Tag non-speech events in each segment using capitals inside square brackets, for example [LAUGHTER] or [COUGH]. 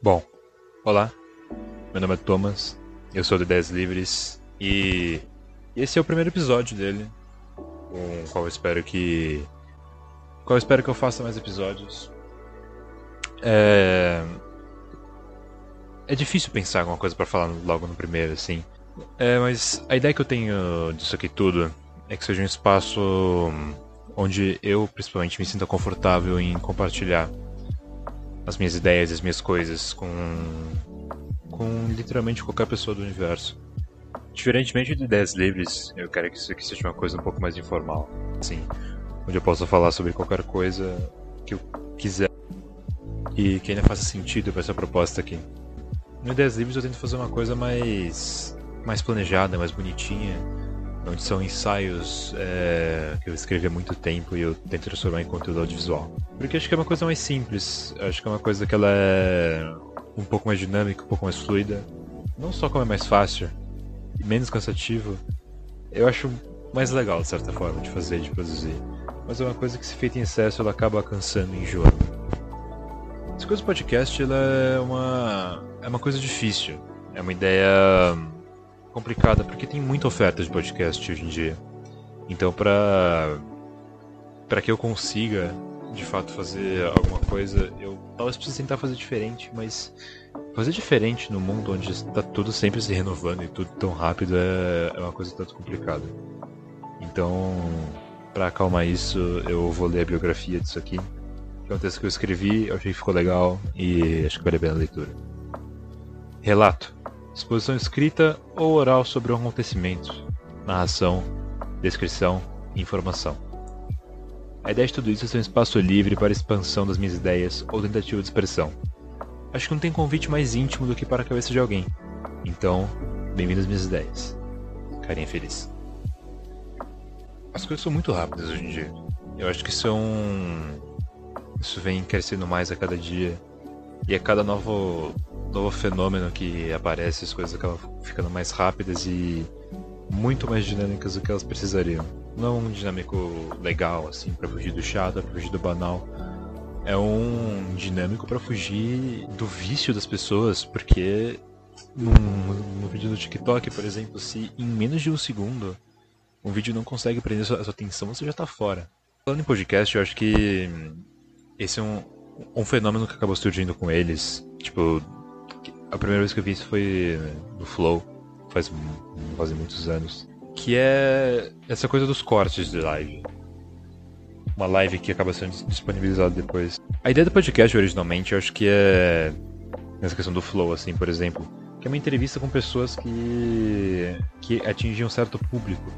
Bom, olá, meu nome é Thomas, eu sou do Ideias Livres e esse é o primeiro episódio dele, com o qual eu espero que. qual eu espero que eu faça mais episódios. É. É difícil pensar alguma coisa para falar logo no primeiro, assim. É, mas a ideia que eu tenho disso aqui tudo é que seja um espaço onde eu, principalmente, me sinta confortável em compartilhar as minhas ideias, as minhas coisas com com literalmente qualquer pessoa do universo. Diferentemente de ideias livres, eu quero que isso aqui seja uma coisa um pouco mais informal, assim, onde eu possa falar sobre qualquer coisa que eu quiser e que ainda faça sentido para essa proposta aqui. No Ideias Livres eu tento fazer uma coisa mais mais planejada, mais bonitinha, onde são ensaios é, que eu escrevi há muito tempo e eu tento transformar em conteúdo audiovisual. Porque acho que é uma coisa mais simples, acho que é uma coisa que ela é um pouco mais dinâmica, um pouco mais fluida. Não só como é mais fácil menos cansativo, eu acho mais legal, de certa forma, de fazer, de produzir. Mas é uma coisa que, se feita em excesso, ela acaba cansando e enjoando. Essa coisa do podcast ela é uma, é uma coisa difícil. É uma ideia complicada, porque tem muita oferta de podcast hoje em dia. Então, para para que eu consiga de fato fazer alguma coisa, eu talvez precise tentar fazer diferente, mas fazer diferente no mundo onde está tudo sempre se renovando e tudo tão rápido é, é uma coisa tanto complicada. Então, para acalmar isso, eu vou ler a biografia disso aqui. Que é um texto que eu escrevi, eu achei que ficou legal e acho que vale a pena a leitura. Relato: exposição escrita ou oral sobre um acontecimento, narração, descrição e informação. A ideia de tudo isso é ser um espaço livre para a expansão das minhas ideias ou tentativa de expressão. Acho que não tem convite mais íntimo do que para a cabeça de alguém. Então, bem-vindo às minhas ideias. Carinha feliz. As coisas são muito rápidas hoje em dia. Eu acho que são. Isso vem crescendo mais a cada dia. E a cada novo, novo fenômeno que aparece, as coisas acabam ficando mais rápidas e muito mais dinâmicas do que elas precisariam não um dinâmico legal, assim, para fugir do chato, pra fugir do banal. É um dinâmico para fugir do vício das pessoas, porque num, no vídeo do TikTok, por exemplo, se em menos de um segundo um vídeo não consegue prender a sua, a sua atenção, você já tá fora. Falando em podcast, eu acho que esse é um, um fenômeno que acabou surgindo com eles. Tipo, a primeira vez que eu vi isso foi no Flow, faz, faz muitos anos que é essa coisa dos cortes de live. Uma live que acaba sendo disponibilizada depois. A ideia do podcast originalmente, eu acho que é nessa questão do flow, assim, por exemplo, que é uma entrevista com pessoas que que atingem um certo público.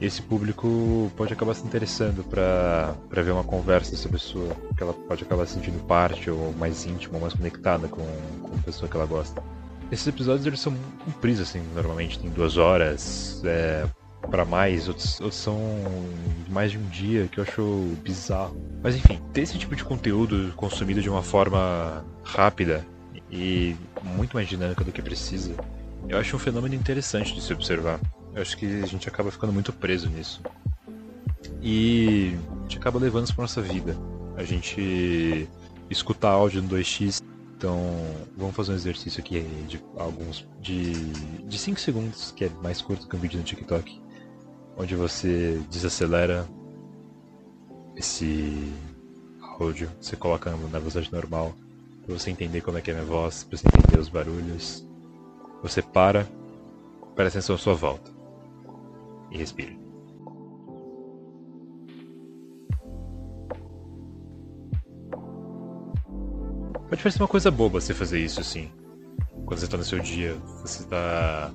Esse público pode acabar se interessando para ver uma conversa dessa pessoa, que ela pode acabar se sentindo parte ou mais íntima, ou mais conectada com, com a pessoa que ela gosta. Esses episódios eles são compridos, assim, normalmente tem duas horas é, para mais, outros, outros são mais de um dia, que eu acho bizarro. Mas enfim, ter esse tipo de conteúdo consumido de uma forma rápida e muito mais dinâmica do que precisa, eu acho um fenômeno interessante de se observar. Eu acho que a gente acaba ficando muito preso nisso. E a gente acaba levando isso pra nossa vida. A gente escuta áudio no 2x então, vamos fazer um exercício aqui de alguns de de 5 segundos, que é mais curto que um vídeo no TikTok, onde você desacelera esse áudio, você coloca na velocidade normal, para você entender como é que é a minha voz, para você entender os barulhos. Você para, presta atenção à sua volta e respira. Pode parecer uma coisa boba você fazer isso assim. Quando você está no seu dia, você está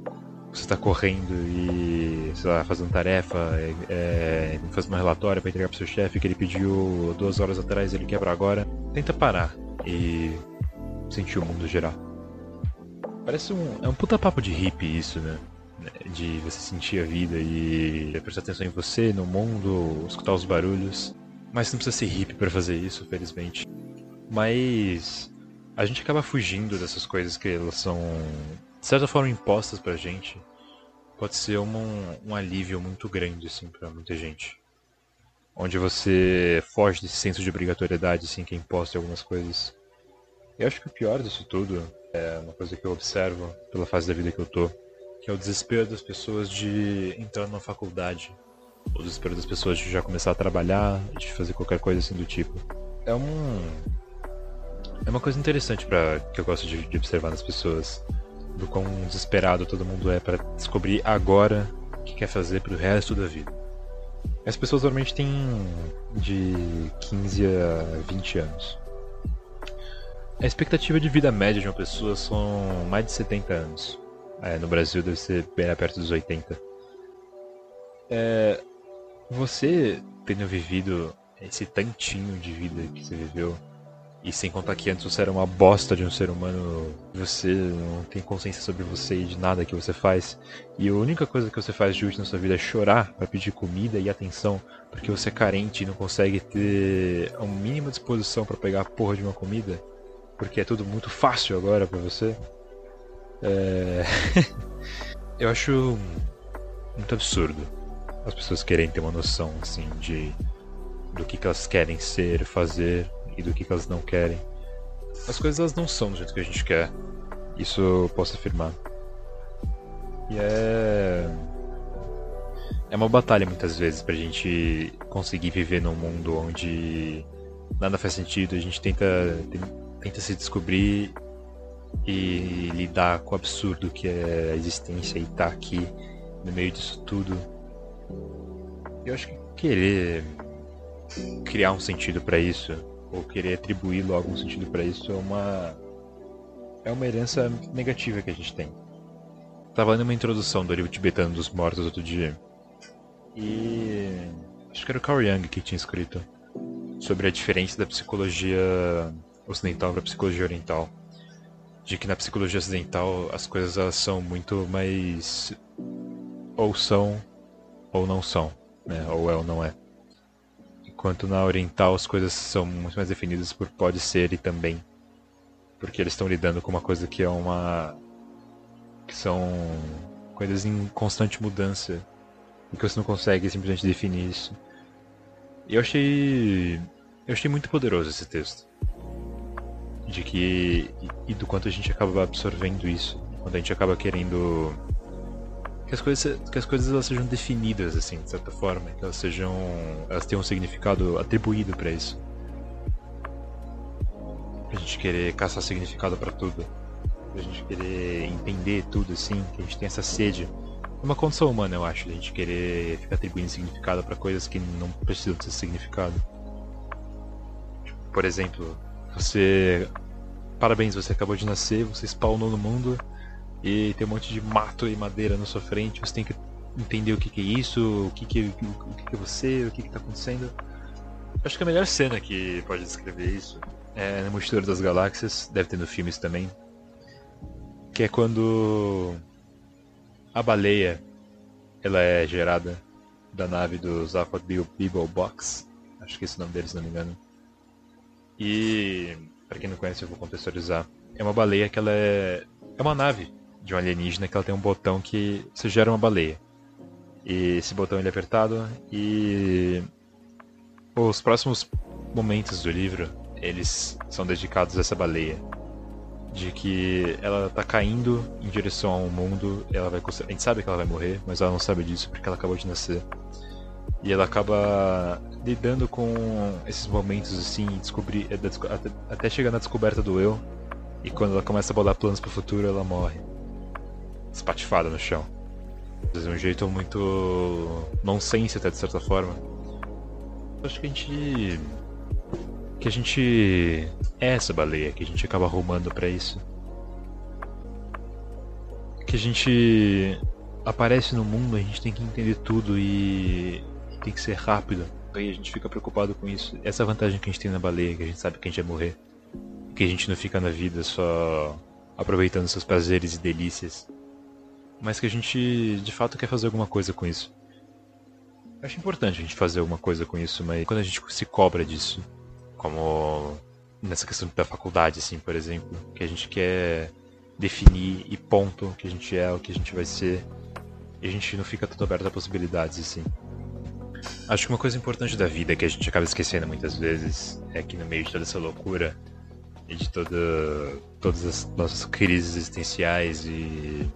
você está correndo e sei lá, fazendo tarefa, é, é, fazendo um relatório para entregar para seu chefe que ele pediu duas horas atrás ele quebra agora. Tenta parar e sentir o mundo gerar. Parece um é um puta papo de hippie isso, né? De você sentir a vida e prestar atenção em você, no mundo, escutar os barulhos. Mas não precisa ser hippie para fazer isso, felizmente. Mas a gente acaba fugindo dessas coisas que elas são, de certa forma, impostas pra gente. Pode ser um, um alívio muito grande, assim, pra muita gente. Onde você foge desse senso de obrigatoriedade, assim, que é imposto em algumas coisas. Eu acho que o pior disso tudo é uma coisa que eu observo pela fase da vida que eu tô, que é o desespero das pessoas de entrar numa faculdade, o desespero das pessoas de já começar a trabalhar, de fazer qualquer coisa assim do tipo. É um é uma coisa interessante para que eu gosto de, de observar nas pessoas, do quão desesperado todo mundo é para descobrir agora o que quer fazer pro resto da vida. As pessoas normalmente têm de 15 a 20 anos. A expectativa de vida média de uma pessoa são mais de 70 anos. É, no Brasil deve ser bem perto dos 80. É, você tendo vivido esse tantinho de vida que você viveu, e sem contar que antes você era uma bosta de um ser humano, você não tem consciência sobre você e de nada que você faz. E a única coisa que você faz de útil na sua vida é chorar para pedir comida e atenção, porque você é carente e não consegue ter a mínima disposição para pegar a porra de uma comida, porque é tudo muito fácil agora para você. É... [LAUGHS] Eu acho muito absurdo as pessoas querem ter uma noção assim de do que, que elas querem ser, fazer e do que, que elas não querem. As coisas elas não são do jeito que a gente quer. Isso eu posso afirmar. E é. É uma batalha muitas vezes pra gente conseguir viver num mundo onde nada faz sentido, a gente tenta, tenta se descobrir e lidar com o absurdo que é a existência e estar tá aqui no meio disso tudo. Eu acho que querer criar um sentido para isso ou querer atribuir logo um sentido para isso é uma é uma herança negativa que a gente tem. Tava uma introdução do livro tibetano dos mortos outro dia e acho que era o Carl Jung que tinha escrito sobre a diferença da psicologia ocidental para a psicologia oriental. De que na psicologia ocidental as coisas elas são muito mais ou são ou não são, né? Ou é ou não é. Enquanto na oriental as coisas são muito mais definidas por pode ser e também. Porque eles estão lidando com uma coisa que é uma. que são coisas em constante mudança. E que você não consegue simplesmente definir isso. E eu achei. Eu achei muito poderoso esse texto. De que. e do quanto a gente acaba absorvendo isso. Quando a gente acaba querendo que as coisas que as coisas elas sejam definidas assim de certa forma que elas sejam elas tenham um significado atribuído para isso a gente querer caçar significado para tudo a gente querer entender tudo assim que a gente tem essa sede é uma condição humana eu acho a gente querer ficar atribuindo significado para coisas que não precisam ter significado por exemplo você parabéns você acabou de nascer você spawnou no mundo e tem um monte de mato e madeira na sua frente, você tem que entender o que, que é isso, o que, que, o que, que é você, o que, que tá acontecendo. Acho que a melhor cena que pode descrever isso é no Mochileiro das Galáxias, deve ter no filmes também, que é quando a baleia ela é gerada da nave do Zappa Beagle Box, acho que esse é o nome dele, se não me engano. E, para quem não conhece, eu vou contextualizar. É uma baleia que ela é, é uma nave de um alienígena que ela tem um botão que você gera uma baleia. E esse botão ele é apertado e os próximos momentos do livro eles são dedicados a essa baleia. De que ela tá caindo em direção a um mundo, ela vai a gente sabe que ela vai morrer, mas ela não sabe disso porque ela acabou de nascer. E ela acaba lidando com esses momentos assim, descobrir até chegar na descoberta do eu. E quando ela começa a bolar planos para o futuro, ela morre espatifada no chão. De um jeito muito nonsense até de certa forma. Acho que a gente. que a gente é essa baleia, que a gente acaba arrumando para isso. Que a gente aparece no mundo, a gente tem que entender tudo e tem que ser rápido. Aí a gente fica preocupado com isso. Essa é vantagem que a gente tem na baleia, que a gente sabe que a gente vai morrer. Que a gente não fica na vida só aproveitando seus prazeres e delícias mas que a gente de fato quer fazer alguma coisa com isso. Acho importante a gente fazer alguma coisa com isso, mas quando a gente se cobra disso, como nessa questão da faculdade, assim, por exemplo, que a gente quer definir e ponto o que a gente é, o que a gente vai ser, e a gente não fica tanto aberto a possibilidades, assim. Acho que uma coisa importante da vida que a gente acaba esquecendo muitas vezes é que no meio de toda essa loucura, e de toda, todas as nossas crises existenciais e,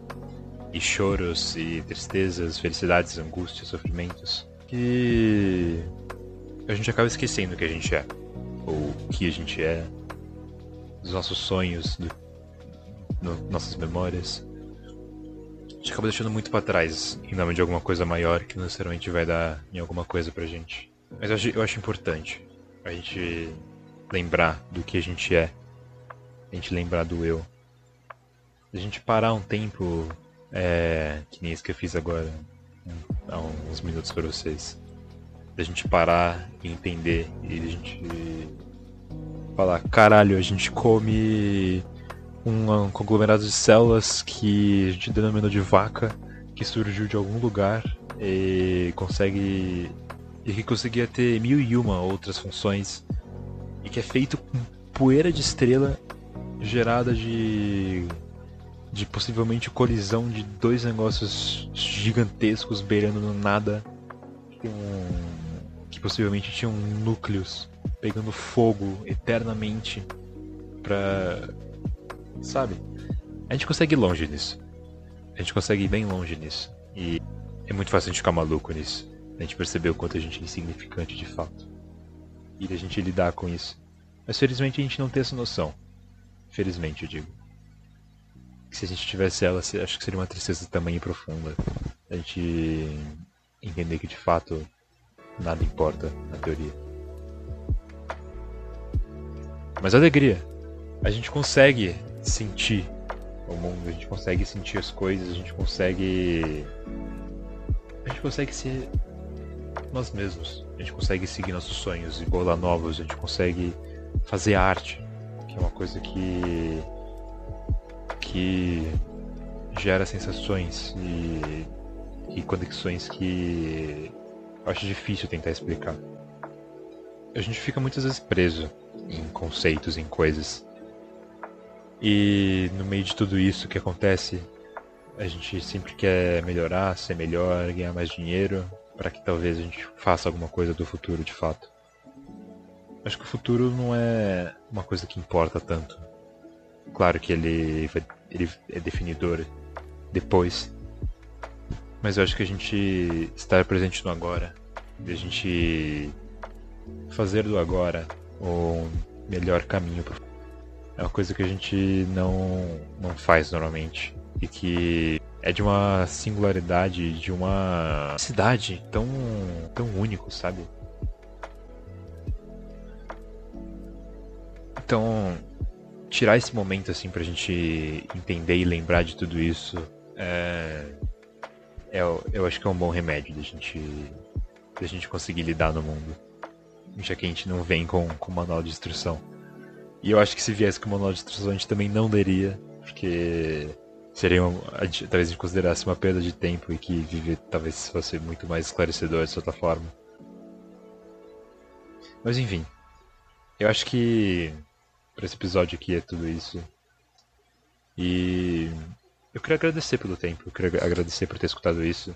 e choros e tristezas, felicidades, angústias, sofrimentos, que a gente acaba esquecendo o que a gente é, ou o que a gente é, dos nossos sonhos, do, no, nossas memórias. A gente acaba deixando muito para trás em nome de alguma coisa maior que não necessariamente vai dar em alguma coisa pra gente. Mas eu acho, eu acho importante a gente lembrar do que a gente é, a gente lembrar do eu. A gente parar um tempo, é, que nem isso que eu fiz agora, há uns minutos para vocês. Da gente parar e entender e a gente falar, caralho, a gente come um, um conglomerado de células que a gente denominou de vaca, que surgiu de algum lugar e consegue e que conseguia ter mil e uma outras funções e que é feito com poeira de estrela gerada de de possivelmente colisão de dois negócios gigantescos beirando no nada com, que possivelmente tinham núcleos pegando fogo eternamente pra sabe a gente consegue ir longe nisso a gente consegue ir bem longe nisso e é muito fácil a gente ficar maluco nisso a gente perceber o quanto a gente é insignificante de fato. E a gente lidar com isso. Mas felizmente a gente não tem essa noção. Felizmente, eu digo. Se a gente tivesse ela, acho que seria uma tristeza também profunda. A gente entender que de fato nada importa na teoria. Mas alegria. A gente consegue sentir o mundo, a gente consegue sentir as coisas, a gente consegue. A gente consegue ser nós mesmos. A gente consegue seguir nossos sonhos e bolar novos, a gente consegue fazer arte, que é uma coisa que que gera sensações e, e conexões que eu acho difícil tentar explicar. A gente fica muitas vezes preso em conceitos, em coisas. E no meio de tudo isso que acontece, a gente sempre quer melhorar, ser melhor, ganhar mais dinheiro, para que talvez a gente faça alguma coisa do futuro de fato. Acho que o futuro não é uma coisa que importa tanto. Claro que ele, ele é definidor depois. Mas eu acho que a gente estar presente no agora, a gente fazer do agora o melhor caminho pro é uma coisa que a gente não, não faz normalmente e que é de uma singularidade, de uma cidade tão, tão único, sabe? Então, tirar esse momento assim pra gente entender e lembrar de tudo isso é, é eu acho que é um bom remédio da gente da gente conseguir lidar no mundo. Já que a gente não vem com, com manual de instrução. E eu acho que se viesse com manual de instrução a gente também não leria, porque seria uma, talvez a gente considerasse uma perda de tempo e que viver talvez fosse muito mais esclarecedor de certa forma. Mas enfim, eu acho que para esse episódio aqui é tudo isso. E eu queria agradecer pelo tempo, eu queria agradecer por ter escutado isso.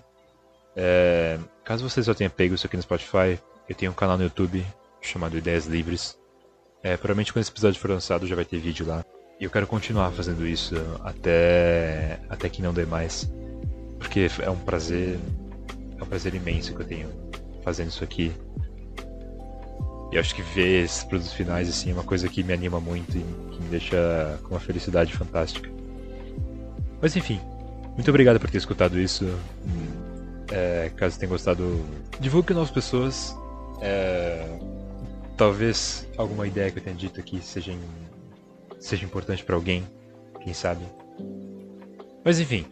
É, caso vocês já tenham pego isso aqui no Spotify, eu tenho um canal no YouTube chamado Ideias Livres. É, provavelmente quando esse episódio for lançado já vai ter vídeo lá. E eu quero continuar fazendo isso até, até que não dê mais. Porque é um prazer. É um prazer imenso que eu tenho fazendo isso aqui. E acho que ver esses produtos finais assim, é uma coisa que me anima muito e que me deixa com uma felicidade fantástica. Mas enfim, muito obrigado por ter escutado isso. É, caso tenha gostado, divulgue com novas pessoas. É, talvez alguma ideia que eu tenha dito aqui seja seja importante para alguém, quem sabe. Mas enfim,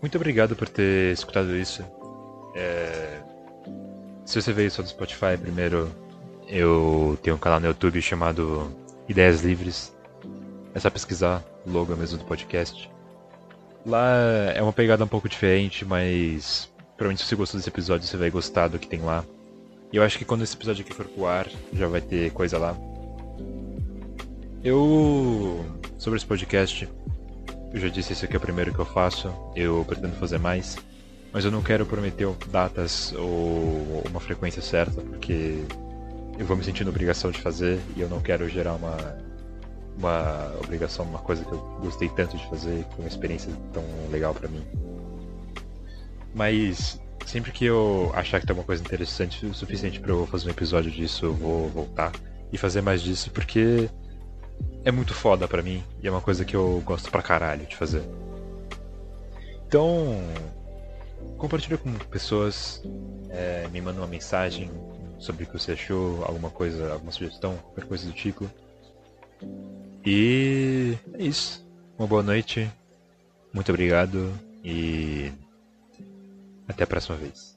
muito obrigado por ter escutado isso. É... Se você veio só do Spotify, primeiro eu tenho um canal no YouTube chamado Ideias Livres. É só pesquisar, logo mesmo do podcast. Lá é uma pegada um pouco diferente, mas provavelmente se você gostou desse episódio, você vai gostar do que tem lá. E eu acho que quando esse episódio aqui for pro ar, já vai ter coisa lá. Eu. Sobre esse podcast, eu já disse esse aqui é o primeiro que eu faço, eu pretendo fazer mais, mas eu não quero prometer datas ou uma frequência certa, porque eu vou me sentindo obrigação de fazer e eu não quero gerar uma, uma obrigação, uma coisa que eu gostei tanto de fazer, com uma experiência tão legal para mim. Mas sempre que eu achar que tem uma coisa interessante o suficiente para eu fazer um episódio disso, eu vou voltar e fazer mais disso, porque é muito foda para mim e é uma coisa que eu gosto pra caralho de fazer. Então, compartilha com pessoas, é, me manda uma mensagem sobre o que você achou, alguma coisa, alguma sugestão, qualquer coisa do tipo. E é isso. Uma boa noite. Muito obrigado e até a próxima vez.